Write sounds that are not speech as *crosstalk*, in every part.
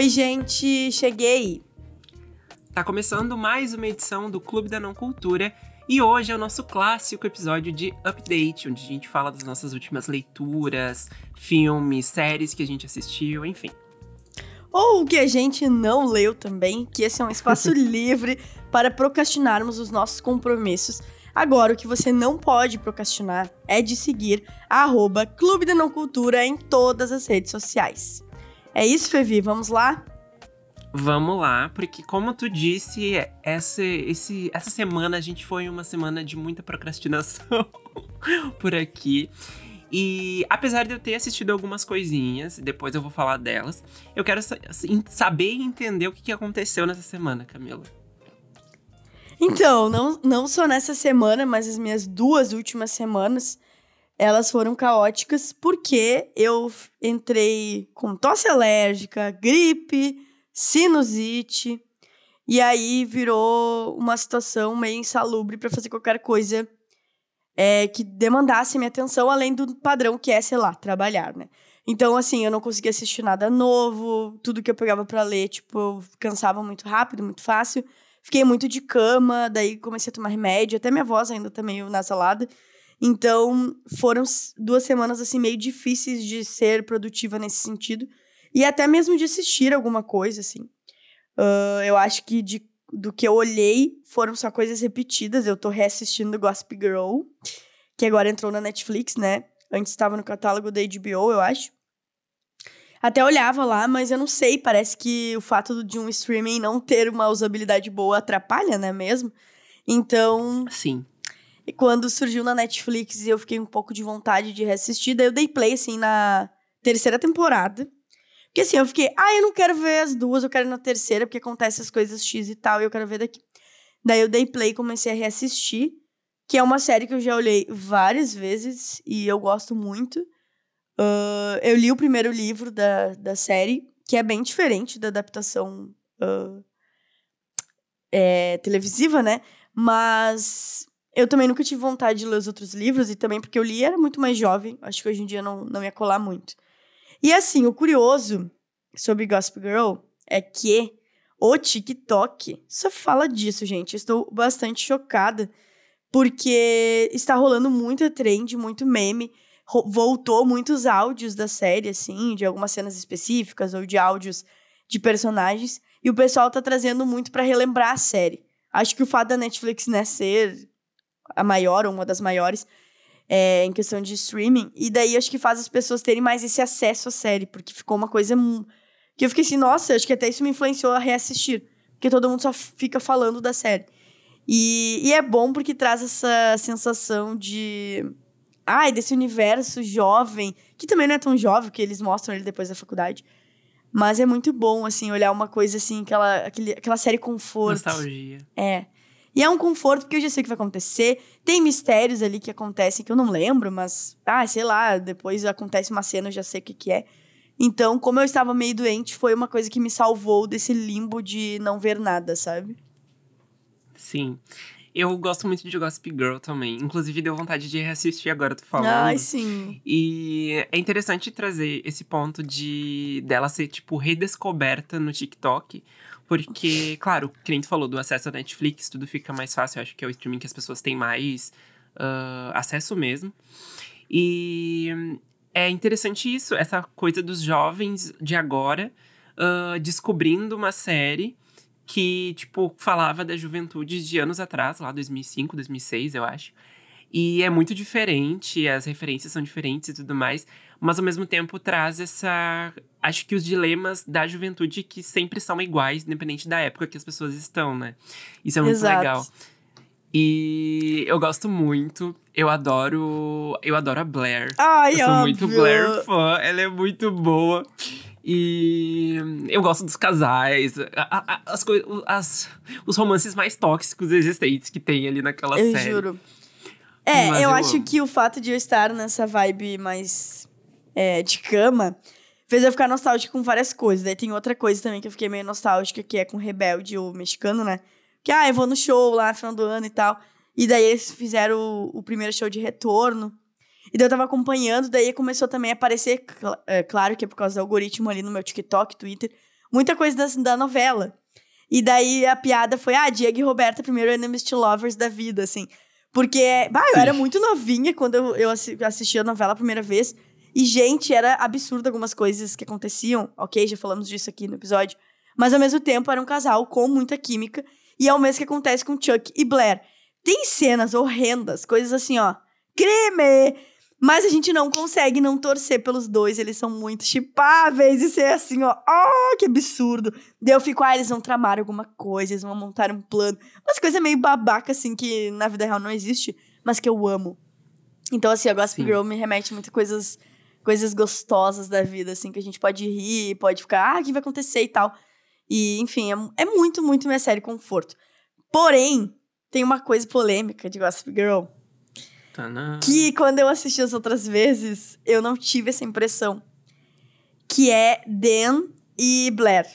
Oi, gente, cheguei. Tá começando mais uma edição do Clube da Não Cultura e hoje é o nosso clássico episódio de update, onde a gente fala das nossas últimas leituras, filmes, séries que a gente assistiu, enfim. Ou o que a gente não leu também, que esse é um espaço *laughs* livre para procrastinarmos os nossos compromissos. Agora, o que você não pode procrastinar é de seguir a arroba Clube da Não Cultura em todas as redes sociais. É isso, Fevi, vamos lá? Vamos lá, porque como tu disse, essa, esse, essa semana a gente foi uma semana de muita procrastinação *laughs* por aqui. E apesar de eu ter assistido algumas coisinhas, depois eu vou falar delas, eu quero assim, saber e entender o que, que aconteceu nessa semana, Camila. Então, não, não só nessa semana, mas as minhas duas últimas semanas, elas foram caóticas porque eu entrei com tosse alérgica, gripe, sinusite, e aí virou uma situação meio insalubre para fazer qualquer coisa é, que demandasse minha atenção, além do padrão que é, sei lá, trabalhar, né? Então, assim, eu não conseguia assistir nada novo, tudo que eu pegava para ler, tipo, eu cansava muito rápido, muito fácil. Fiquei muito de cama, daí comecei a tomar remédio, até minha voz ainda tá meio nasalada. Então, foram duas semanas, assim, meio difíceis de ser produtiva nesse sentido. E até mesmo de assistir alguma coisa, assim. Uh, eu acho que de, do que eu olhei foram só coisas repetidas. Eu tô reassistindo Gossip Girl, que agora entrou na Netflix, né? Antes estava no catálogo da HBO, eu acho. Até olhava lá, mas eu não sei, parece que o fato de um streaming não ter uma usabilidade boa atrapalha, né, mesmo? Então. Sim. Quando surgiu na Netflix e eu fiquei um pouco de vontade de reassistir, daí eu dei play, assim, na terceira temporada. Porque assim, eu fiquei, ah, eu não quero ver as duas, eu quero ir na terceira, porque acontece as coisas X e tal, e eu quero ver daqui. Daí eu dei play e comecei a reassistir, que é uma série que eu já olhei várias vezes e eu gosto muito. Uh, eu li o primeiro livro da, da série, que é bem diferente da adaptação uh, é, televisiva, né? Mas eu também nunca tive vontade de ler os outros livros, e também porque eu li era muito mais jovem, acho que hoje em dia não, não ia colar muito. E assim, o curioso sobre Gossip Girl é que o TikTok só fala disso, gente. Estou bastante chocada, porque está rolando muita trend, muito meme. Voltou muitos áudios da série, assim, de algumas cenas específicas, ou de áudios de personagens. E o pessoal tá trazendo muito para relembrar a série. Acho que o fato da Netflix, né, ser a maior, ou uma das maiores, é, em questão de streaming. E daí acho que faz as pessoas terem mais esse acesso à série, porque ficou uma coisa que eu fiquei assim, nossa, acho que até isso me influenciou a reassistir, porque todo mundo só fica falando da série. E, e é bom porque traz essa sensação de. Ai, desse universo jovem, que também não é tão jovem, que eles mostram ele depois da faculdade. Mas é muito bom, assim, olhar uma coisa assim, aquela, aquele, aquela série conforto. Nostalgia. É. E é um conforto, porque eu já sei o que vai acontecer. Tem mistérios ali que acontecem que eu não lembro, mas, ah, sei lá, depois acontece uma cena, eu já sei o que, que é. Então, como eu estava meio doente, foi uma coisa que me salvou desse limbo de não ver nada, sabe? Sim. Eu gosto muito de Gossip Girl também. Inclusive, deu vontade de reassistir agora, tu falando. Ai, sim. E é interessante trazer esse ponto de dela ser, tipo, redescoberta no TikTok. Porque, claro, nem tu falou do acesso à Netflix, tudo fica mais fácil. Eu acho que é o streaming que as pessoas têm mais uh, acesso mesmo. E é interessante isso, essa coisa dos jovens de agora uh, descobrindo uma série que, tipo, falava da juventude de anos atrás, lá 2005, 2006, eu acho. E é muito diferente, as referências são diferentes e tudo mais, mas ao mesmo tempo traz essa. Acho que os dilemas da juventude que sempre são iguais, independente da época que as pessoas estão, né? Isso é muito Exato. legal. E eu gosto muito. Eu adoro. Eu adoro a Blair. Ai, eu sou óbvio. muito Blair fã. Ela é muito boa. E eu gosto dos casais, as, as, os romances mais tóxicos existentes que tem ali naquela eu série. Eu juro. É, eu, eu, acho que o fato de eu estar nessa vibe mais é, de cama fez eu ficar nostálgica com várias coisas. Daí tem outra coisa também que eu fiquei meio nostálgica, que é com Rebelde, o mexicano, né? Que, ah, eu vou no show lá no final do ano e tal. E daí eles fizeram o, o primeiro show de retorno. E daí eu tava acompanhando, daí começou também a aparecer, é, claro que é por causa do algoritmo ali no meu TikTok, Twitter, muita coisa da, da novela. E daí a piada foi, ah, Diego e Roberta, primeiro enemies to lovers da vida, assim. Porque, bah, eu era muito novinha quando eu, eu assisti a novela a primeira vez. E, gente, era absurdo algumas coisas que aconteciam. Ok, já falamos disso aqui no episódio. Mas, ao mesmo tempo, era um casal com muita química. E é o mesmo que acontece com Chuck e Blair. Tem cenas horrendas, coisas assim, ó. Crime! Mas a gente não consegue não torcer pelos dois, eles são muito chipáveis e ser assim, ó, oh, que absurdo. Daí eu fico, ah, eles vão tramar alguma coisa, eles vão montar um plano. Umas coisas meio babaca, assim, que na vida real não existe, mas que eu amo. Então, assim, a Gossip Sim. Girl me remete muito a coisas, coisas gostosas da vida, assim, que a gente pode rir, pode ficar, ah, o que vai acontecer e tal. E, enfim, é, é muito, muito minha série conforto. Porém, tem uma coisa polêmica de Gossip Girl que quando eu assisti as outras vezes, eu não tive essa impressão. Que é Dan e Blair.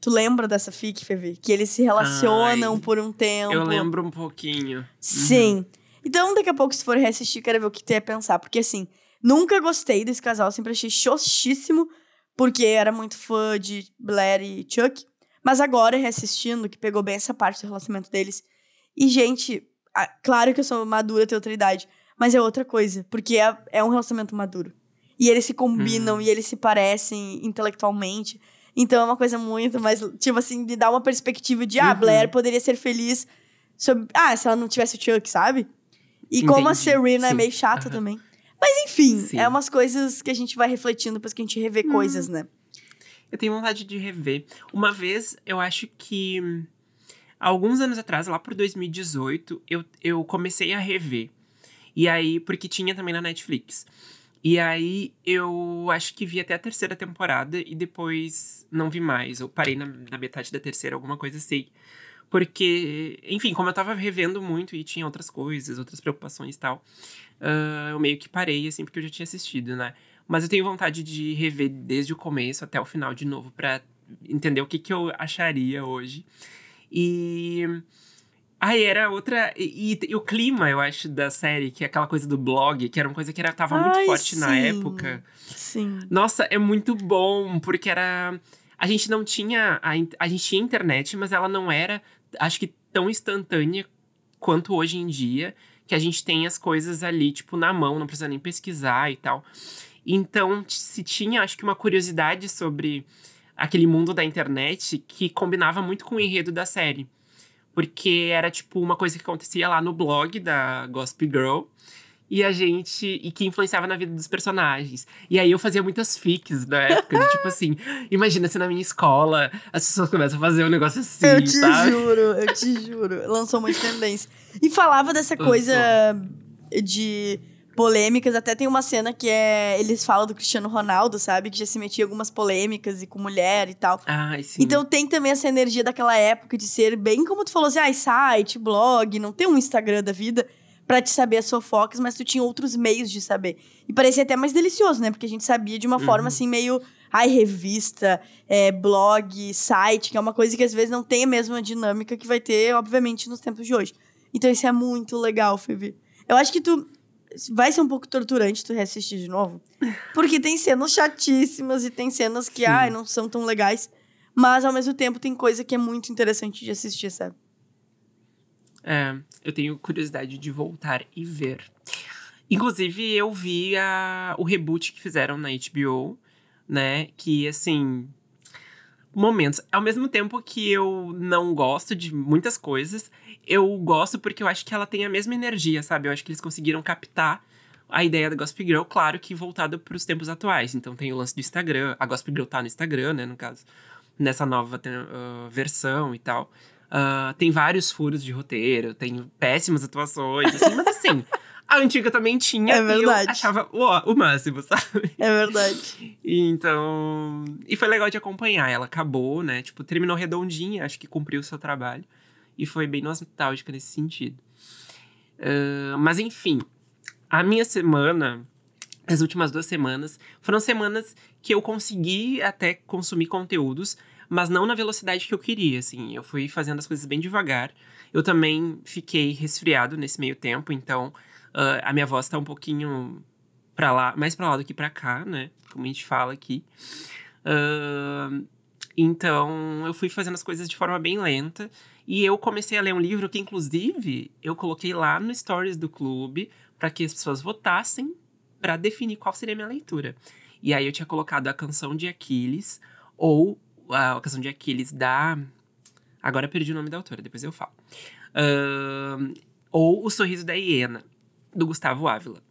Tu lembra dessa fic, Fevi? Que eles se relacionam Ai, por um tempo. Eu lembro um pouquinho. Sim. Uhum. Então, daqui a pouco, se for reassistir, quero ver o que tu ia pensar. Porque, assim, nunca gostei desse casal. Sempre achei xoxíssimo. Porque era muito fã de Blair e Chuck. Mas agora, reassistindo, que pegou bem essa parte do relacionamento deles. E, gente, claro que eu sou madura, tenho outra idade. Mas é outra coisa, porque é, é um relacionamento maduro. E eles se combinam hum. e eles se parecem intelectualmente. Então é uma coisa muito mais, tipo assim, de dar uma perspectiva de, ah, uhum. Blair poderia ser feliz sobre, ah, se ela não tivesse o Chuck, sabe? E Entendi. como a Serena é Sim. é meio chata uhum. também. Mas enfim, Sim. é umas coisas que a gente vai refletindo depois que a gente revê hum. coisas, né? Eu tenho vontade de rever. Uma vez, eu acho que. Alguns anos atrás, lá por 2018, eu, eu comecei a rever e aí, porque tinha também na Netflix. E aí eu acho que vi até a terceira temporada e depois não vi mais. Eu parei na, na metade da terceira, alguma coisa assim. Porque, enfim, como eu tava revendo muito e tinha outras coisas, outras preocupações e tal, uh, eu meio que parei, assim, porque eu já tinha assistido, né? Mas eu tenho vontade de rever desde o começo até o final de novo para entender o que, que eu acharia hoje. E Aí era outra. E, e, e, o clima, eu acho, da série, que é aquela coisa do blog, que era uma coisa que era, tava muito forte sim. na época. Sim. Nossa, é muito bom, porque era. A gente não tinha. A, a gente tinha internet, mas ela não era, acho que, tão instantânea quanto hoje em dia, que a gente tem as coisas ali, tipo, na mão, não precisa nem pesquisar e tal. Então, se tinha, acho que, uma curiosidade sobre aquele mundo da internet que combinava muito com o enredo da série. Porque era tipo uma coisa que acontecia lá no blog da Gossip Girl. E a gente. E que influenciava na vida dos personagens. E aí eu fazia muitas fics na época, de, tipo assim, imagina se na minha escola as pessoas começam a fazer um negócio assim. Eu te sabe? juro, eu te juro. Lançou muita tendência. E falava dessa coisa de polêmicas. Até tem uma cena que é. Eles falam do Cristiano Ronaldo, sabe? Que já se metia em algumas polêmicas e com mulher e tal. Ai, sim. Então tem também essa energia daquela época de ser bem como tu falou assim, ah, site, blog, não tem um Instagram da vida para te saber as fofocas, mas tu tinha outros meios de saber. E parecia até mais delicioso, né? Porque a gente sabia de uma uhum. forma assim meio. Ai, revista, é, blog, site, que é uma coisa que às vezes não tem a mesma dinâmica que vai ter, obviamente, nos tempos de hoje. Então isso é muito legal, Fevi. Eu acho que tu vai ser um pouco torturante tu reassistir de novo. Porque tem cenas chatíssimas e tem cenas que, ai, não são tão legais. Mas, ao mesmo tempo, tem coisa que é muito interessante de assistir, sabe? É, eu tenho curiosidade de voltar e ver. Inclusive, eu vi a, o reboot que fizeram na HBO, né? Que, assim, momentos. Ao mesmo tempo que eu não gosto de muitas coisas, eu gosto porque eu acho que ela tem a mesma energia, sabe? Eu acho que eles conseguiram captar a ideia da Gossip Girl, claro que voltada para os tempos atuais. Então tem o lance do Instagram, a Gossip Girl tá no Instagram, né, no caso, nessa nova uh, versão e tal. Uh, tem vários furos de roteiro, tem péssimas atuações, assim, mas assim, *laughs* a antiga também tinha é verdade. e eu achava o, o máximo, *laughs* sabe? É verdade. E então. E foi legal de acompanhar. Ela acabou, né? Tipo, terminou redondinha, acho que cumpriu o seu trabalho. E foi bem nostálgica nesse sentido. Uh, mas enfim, a minha semana, as últimas duas semanas, foram semanas que eu consegui até consumir conteúdos, mas não na velocidade que eu queria, assim. Eu fui fazendo as coisas bem devagar. Eu também fiquei resfriado nesse meio tempo, então Uh, a minha voz tá um pouquinho para lá, mais para lá do que para cá, né? Como a gente fala aqui. Uh, Então, eu fui fazendo as coisas de forma bem lenta. E eu comecei a ler um livro que, inclusive, eu coloquei lá no Stories do clube para que as pessoas votassem para definir qual seria a minha leitura. E aí eu tinha colocado a canção de Aquiles ou a canção de Aquiles da. Agora perdi o nome da autora, depois eu falo. Uh, ou O Sorriso da Hiena, do Gustavo Ávila.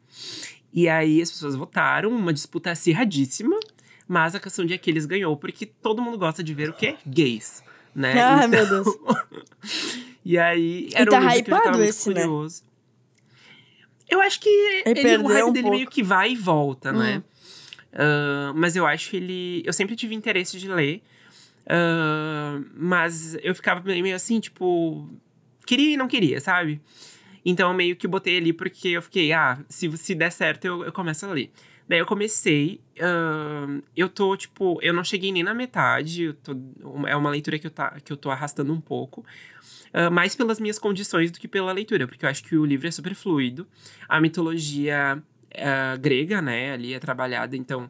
E aí as pessoas votaram, uma disputa acirradíssima, mas a canção de Aquiles ganhou, porque todo mundo gosta de ver o quê? Gays, né? Ah, então... meu Deus. *laughs* e aí era e tá um livro que eu tava esse, muito curioso. Né? Eu acho que ele, ele o hype um dele pouco. meio que vai e volta, né? Hum. Uh, mas eu acho ele. Eu sempre tive interesse de ler. Uh, mas eu ficava meio assim, tipo. Queria e não queria, sabe? Então eu meio que botei ali porque eu fiquei, ah, se, se der certo eu, eu começo a ler. Daí eu comecei, uh, eu tô, tipo, eu não cheguei nem na metade, tô, é uma leitura que eu, tá, que eu tô arrastando um pouco. Uh, mais pelas minhas condições do que pela leitura, porque eu acho que o livro é super fluido. A mitologia uh, grega, né, ali é trabalhada, então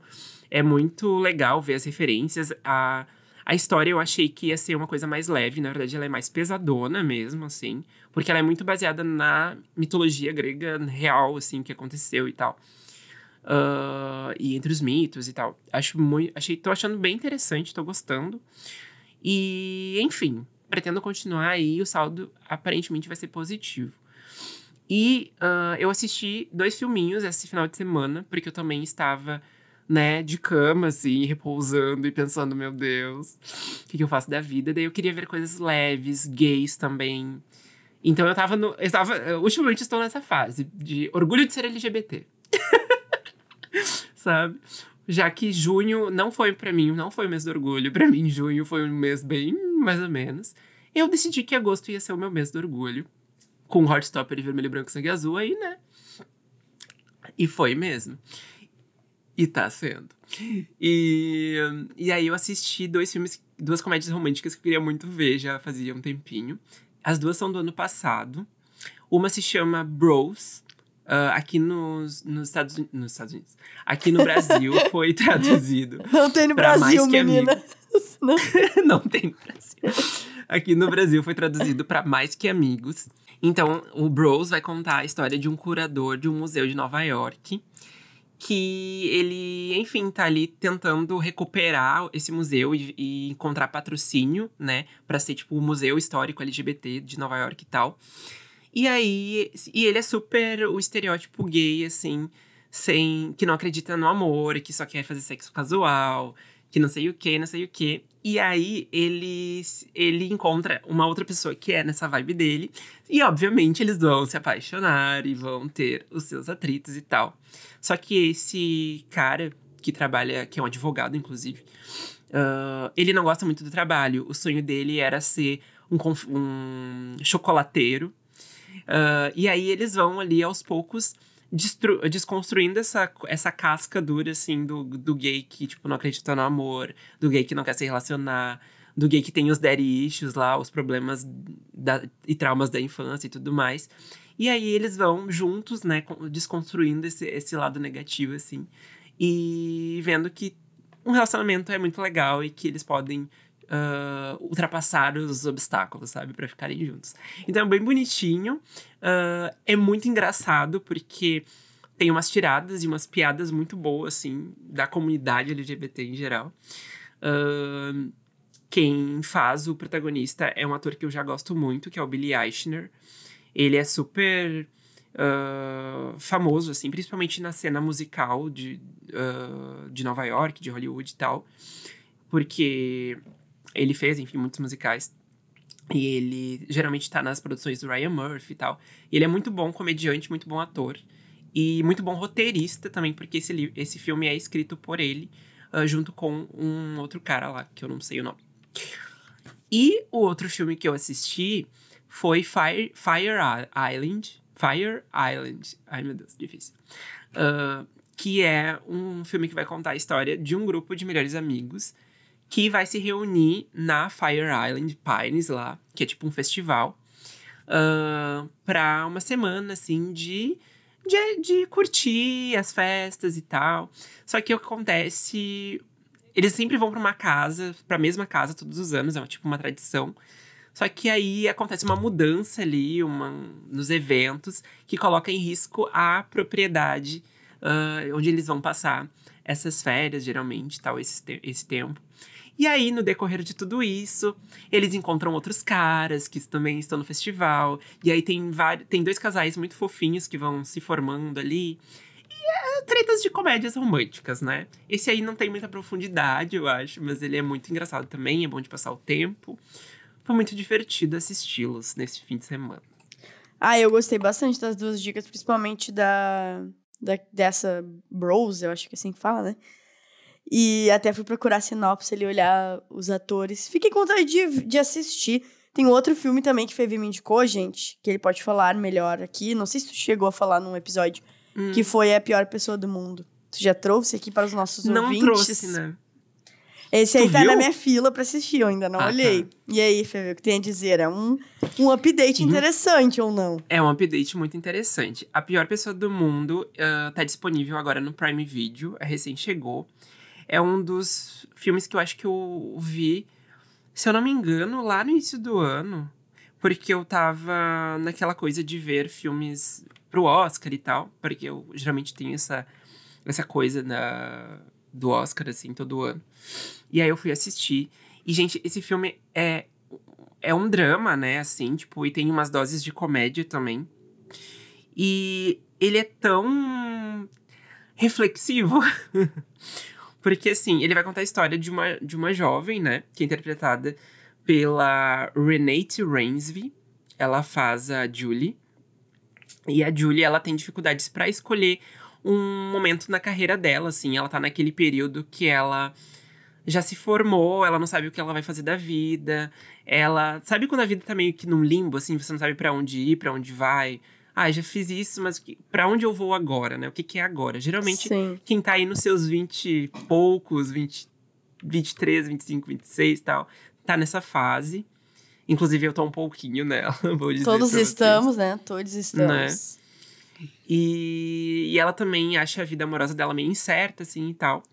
é muito legal ver as referências. A, a história eu achei que ia ser uma coisa mais leve, na verdade ela é mais pesadona mesmo, assim, porque ela é muito baseada na mitologia grega real, assim, que aconteceu e tal. Uh, e entre os mitos e tal. Acho muito, achei, tô achando bem interessante, tô gostando. E, enfim, pretendo continuar aí, o saldo aparentemente vai ser positivo. E uh, eu assisti dois filminhos esse final de semana, porque eu também estava, né, de cama, assim, repousando e pensando, meu Deus, o que, que eu faço da vida? Daí eu queria ver coisas leves, gays também. Então eu tava no. Eu tava, ultimamente estou nessa fase de orgulho de ser LGBT. *laughs* Sabe? Já que junho não foi para mim, não foi mês do orgulho. para mim, junho foi um mês bem mais ou menos. Eu decidi que agosto ia ser o meu mês do orgulho com Heartstopper e Vermelho, Branco, Sangue Azul aí, né? E foi mesmo. E tá sendo. E, e aí eu assisti dois filmes, duas comédias românticas que eu queria muito ver, já fazia um tempinho. As duas são do ano passado. Uma se chama Bros. Uh, aqui nos, nos, Estados, nos Estados Unidos. Aqui no Brasil *laughs* foi traduzido. Não tem no Brasil, menina. *laughs* Não. *laughs* Não tem no Brasil. Aqui no Brasil foi traduzido para Mais Que Amigos. Então, o Bros vai contar a história de um curador de um museu de Nova York. Que ele, enfim, tá ali tentando recuperar esse museu e, e encontrar patrocínio, né? Pra ser, tipo, o Museu Histórico LGBT de Nova York e tal. E aí, e ele é super o estereótipo gay, assim, sem. que não acredita no amor, que só quer fazer sexo casual, que não sei o que, não sei o que. E aí ele, ele encontra uma outra pessoa que é nessa vibe dele. E obviamente eles vão se apaixonar e vão ter os seus atritos e tal. Só que esse cara que trabalha, que é um advogado, inclusive, uh, ele não gosta muito do trabalho. O sonho dele era ser um, um chocolateiro. Uh, e aí eles vão ali aos poucos desconstruindo essa, essa casca dura, assim, do, do gay que, tipo, não acredita no amor, do gay que não quer se relacionar, do gay que tem os daddy issues lá, os problemas da, e traumas da infância e tudo mais. E aí eles vão juntos, né, desconstruindo esse, esse lado negativo, assim, e vendo que um relacionamento é muito legal e que eles podem uh, ultrapassar os obstáculos, sabe? para ficarem juntos. Então é bem bonitinho. Uh, é muito engraçado porque tem umas tiradas e umas piadas muito boas, assim, da comunidade LGBT em geral. Uh, quem faz o protagonista é um ator que eu já gosto muito, que é o Billy Eichner. Ele é super uh, famoso, assim, principalmente na cena musical de, uh, de Nova York, de Hollywood e tal. Porque ele fez, enfim, muitos musicais. E ele geralmente tá nas produções do Ryan Murphy e tal. E ele é muito bom comediante, muito bom ator. E muito bom roteirista também, porque esse, esse filme é escrito por ele, uh, junto com um outro cara lá, que eu não sei o nome. E o outro filme que eu assisti foi Fire, Fire Island. Fire Island. Ai, meu Deus, difícil. Uh, que é um filme que vai contar a história de um grupo de melhores amigos que vai se reunir na Fire Island Pines lá, que é tipo um festival, uh, pra uma semana, assim, de, de, de curtir as festas e tal. Só que o que acontece eles sempre vão pra uma casa, pra mesma casa todos os anos, é uma, tipo uma tradição. Só que aí acontece uma mudança ali uma, nos eventos que coloca em risco a propriedade uh, onde eles vão passar essas férias, geralmente, tal, esse, esse tempo. E aí, no decorrer de tudo isso, eles encontram outros caras que também estão no festival. E aí tem, vários, tem dois casais muito fofinhos que vão se formando ali. E é tretas de comédias românticas, né? Esse aí não tem muita profundidade, eu acho, mas ele é muito engraçado também, é bom de passar o tempo. Foi muito divertido assisti-los nesse fim de semana. Ah, eu gostei bastante das duas dicas, principalmente da, da dessa Bros, eu acho que é assim que fala, né? E até fui procurar sinopse ali, olhar os atores. Fiquei com vontade de, de assistir. Tem outro filme também que Feve me indicou, gente, que ele pode falar melhor aqui. Não sei se tu chegou a falar num episódio, hum. que foi A Pior Pessoa do Mundo. Tu já trouxe aqui para os nossos Não ouvintes? Não trouxe, né? Esse aí tu tá viu? na minha fila pra assistir, eu ainda não ah, olhei. Tá. E aí, Fê, o que tem a dizer? É um, um update uhum. interessante ou não? É um update muito interessante. A Pior Pessoa do Mundo uh, tá disponível agora no Prime Video, recém chegou é um dos filmes que eu acho que eu vi, se eu não me engano, lá no início do ano. Porque eu tava naquela coisa de ver filmes pro Oscar e tal. Porque eu geralmente tenho essa, essa coisa na, do Oscar, assim, todo ano. E aí eu fui assistir. E, gente, esse filme é, é um drama, né? Assim, tipo, e tem umas doses de comédia também. E ele é tão reflexivo. *laughs* Porque, assim, ele vai contar a história de uma, de uma jovem, né? Que é interpretada pela Renate Rainsby. Ela faz a Julie. E a Julie, ela tem dificuldades para escolher um momento na carreira dela, assim. Ela tá naquele período que ela já se formou, ela não sabe o que ela vai fazer da vida. Ela. Sabe quando a vida tá meio que num limbo, assim? Você não sabe para onde ir, para onde vai ah, já fiz isso, mas para onde eu vou agora, né? O que, que é agora? Geralmente, Sim. quem tá aí nos seus 20 e poucos, 20, 23, 25, 26 e tal, tá nessa fase. Inclusive, eu tô um pouquinho nela, *laughs* vou dizer Todos estamos, né? Todos estamos. Né? E, e ela também acha a vida amorosa dela meio incerta, assim, e tal.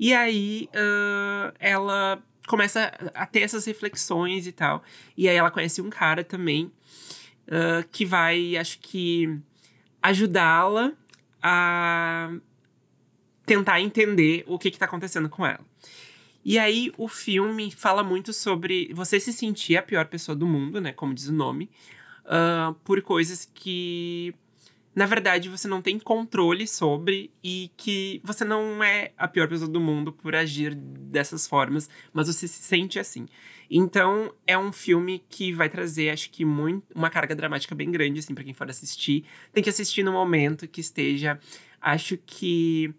E aí, uh, ela começa a ter essas reflexões e tal. E aí, ela conhece um cara também uh, que vai, acho que, ajudá-la a tentar entender o que está acontecendo com ela. E aí, o filme fala muito sobre você se sentir a pior pessoa do mundo, né? Como diz o nome, uh, por coisas que na verdade você não tem controle sobre e que você não é a pior pessoa do mundo por agir dessas formas, mas você se sente assim. Então, é um filme que vai trazer, acho que, muito, uma carga dramática bem grande, assim, para quem for assistir. Tem que assistir no momento que esteja, acho que.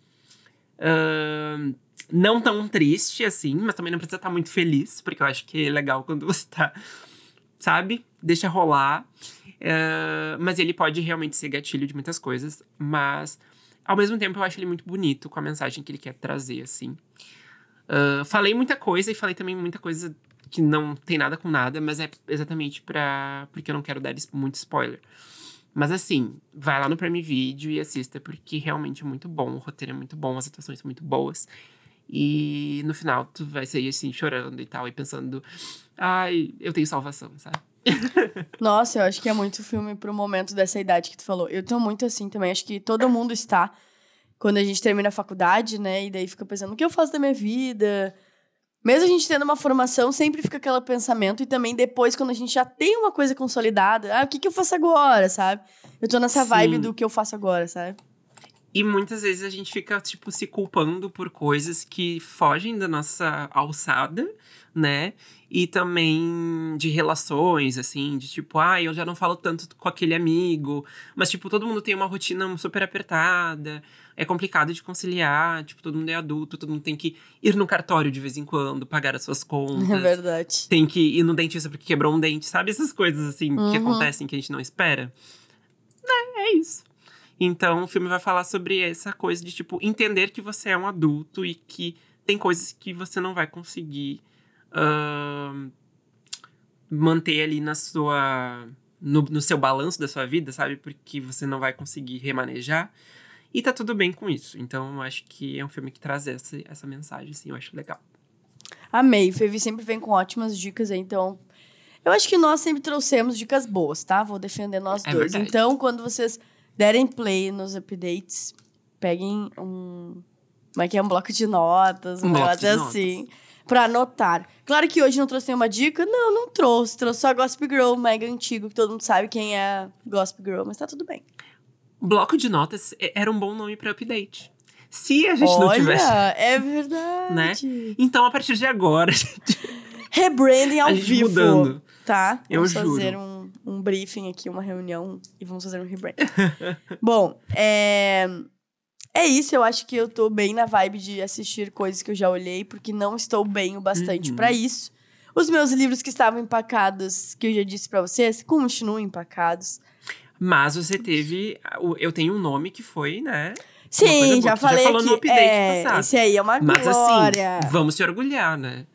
Uh, não tão triste assim, mas também não precisa estar muito feliz, porque eu acho que é legal quando *laughs* você tá, sabe? Deixa rolar. Uh, mas ele pode realmente ser gatilho de muitas coisas, mas ao mesmo tempo eu acho ele muito bonito com a mensagem que ele quer trazer, assim. Uh, falei muita coisa e falei também muita coisa que não tem nada com nada, mas é exatamente para porque eu não quero dar muito spoiler. Mas assim, vai lá no Prime Video e assista, porque realmente é muito bom, o roteiro é muito bom, as atuações são muito boas. E no final tu vai sair assim, chorando e tal, e pensando, ai, eu tenho salvação, sabe? Nossa, eu acho que é muito filme pro momento dessa idade que tu falou. Eu tô muito assim também, acho que todo mundo está quando a gente termina a faculdade, né? E daí fica pensando, o que eu faço da minha vida? Mesmo a gente tendo uma formação, sempre fica aquele pensamento. E também depois, quando a gente já tem uma coisa consolidada, ah, o que, que eu faço agora, sabe? Eu tô nessa Sim. vibe do que eu faço agora, sabe? E muitas vezes a gente fica, tipo, se culpando por coisas que fogem da nossa alçada, né? E também de relações, assim, de tipo, ah, eu já não falo tanto com aquele amigo. Mas, tipo, todo mundo tem uma rotina super apertada. É complicado de conciliar. Tipo, todo mundo é adulto, todo mundo tem que ir no cartório de vez em quando, pagar as suas *laughs* contas. É verdade. Tem que ir no dentista porque quebrou um dente, sabe? Essas coisas, assim, uhum. que acontecem que a gente não espera. É, é isso. Então, o filme vai falar sobre essa coisa de, tipo, entender que você é um adulto e que tem coisas que você não vai conseguir uh, manter ali na sua. No, no seu balanço da sua vida, sabe? Porque você não vai conseguir remanejar. E tá tudo bem com isso. Então, eu acho que é um filme que traz essa, essa mensagem, assim, eu acho legal. Amei. Fevi sempre vem com ótimas dicas então. Eu acho que nós sempre trouxemos dicas boas, tá? Vou defender nós É dois. verdade. Então, quando vocês derem play nos updates, peguem um. Como é que é? Um bloco de notas, um, Um bloco de notas. assim. Pra anotar. Claro que hoje não trouxe nenhuma dica. Não, não trouxe. Trouxe só Gossip Girl, mega antigo, que todo mundo sabe quem é Gossip Girl, mas tá tudo bem. Bloco de notas e- era um bom nome pra update. Se a gente não Olha, tivesse. é verdade. Né? Então, a partir de agora, *laughs* Rebranding ao a gente vivo. mudando. Tá? Eu vamos juro. fazer um, um briefing aqui, uma reunião e vamos fazer um rebrand. *laughs* Bom, é... é isso. Eu acho que eu tô bem na vibe de assistir coisas que eu já olhei, porque não estou bem o bastante Uhum. pra isso. Os meus livros que estavam empacados, que eu já disse pra vocês, continuam empacados. Mas você teve. Eu tenho um nome que foi, né? Sim, já tu já falei falou no aqui. update é, passado. esse aí é uma Mas glória. assim, vamos se orgulhar, né?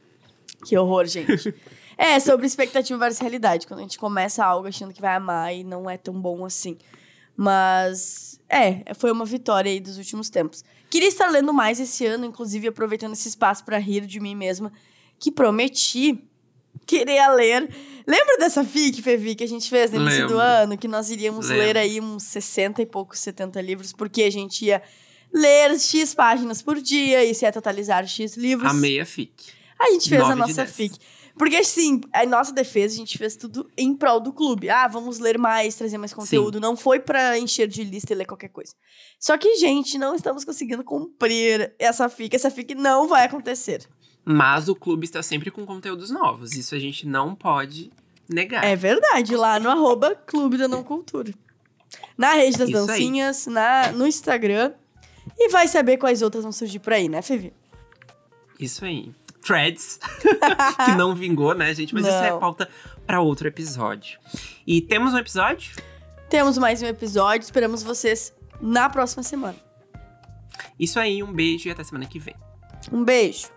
Que horror, gente. é, sobre expectativa versus realidade. Quando a gente começa algo achando que vai amar e não é tão bom assim. Mas, é, foi uma vitória aí dos últimos tempos. Queria estar lendo mais esse ano, inclusive aproveitando esse espaço para rir de mim mesma, que prometi querer ler. Lembra dessa FIC, Fevi, que a gente fez no início do ano? Que nós iríamos Lembro. ler aí uns 60 e poucos, 70 livros, porque a gente ia ler X páginas por dia e se ia totalizar X livros. A meia fique. A gente fez a nossa. FIC. Porque, assim, a nossa defesa, a gente fez tudo em prol do clube. Ah, vamos ler mais, trazer mais conteúdo. Não foi pra encher de lista e ler qualquer coisa. Só que, gente, não estamos conseguindo cumprir essa FIC. Essa FIC não vai acontecer. Mas o clube está sempre com conteúdos novos. Isso a gente não pode negar. É verdade, lá no arroba Clube da Não Cultura. Na rede das Isso aí. dancinhas, na, no Instagram. E vai saber quais outras vão surgir por aí, né, Fevi? Isso aí. Threads, *laughs* que não vingou, né, gente? Mas isso é Não. pauta para outro episódio. E temos um episódio? Temos mais um episódio. Esperamos vocês na próxima semana. Isso aí, um beijo e até semana que vem. Um beijo.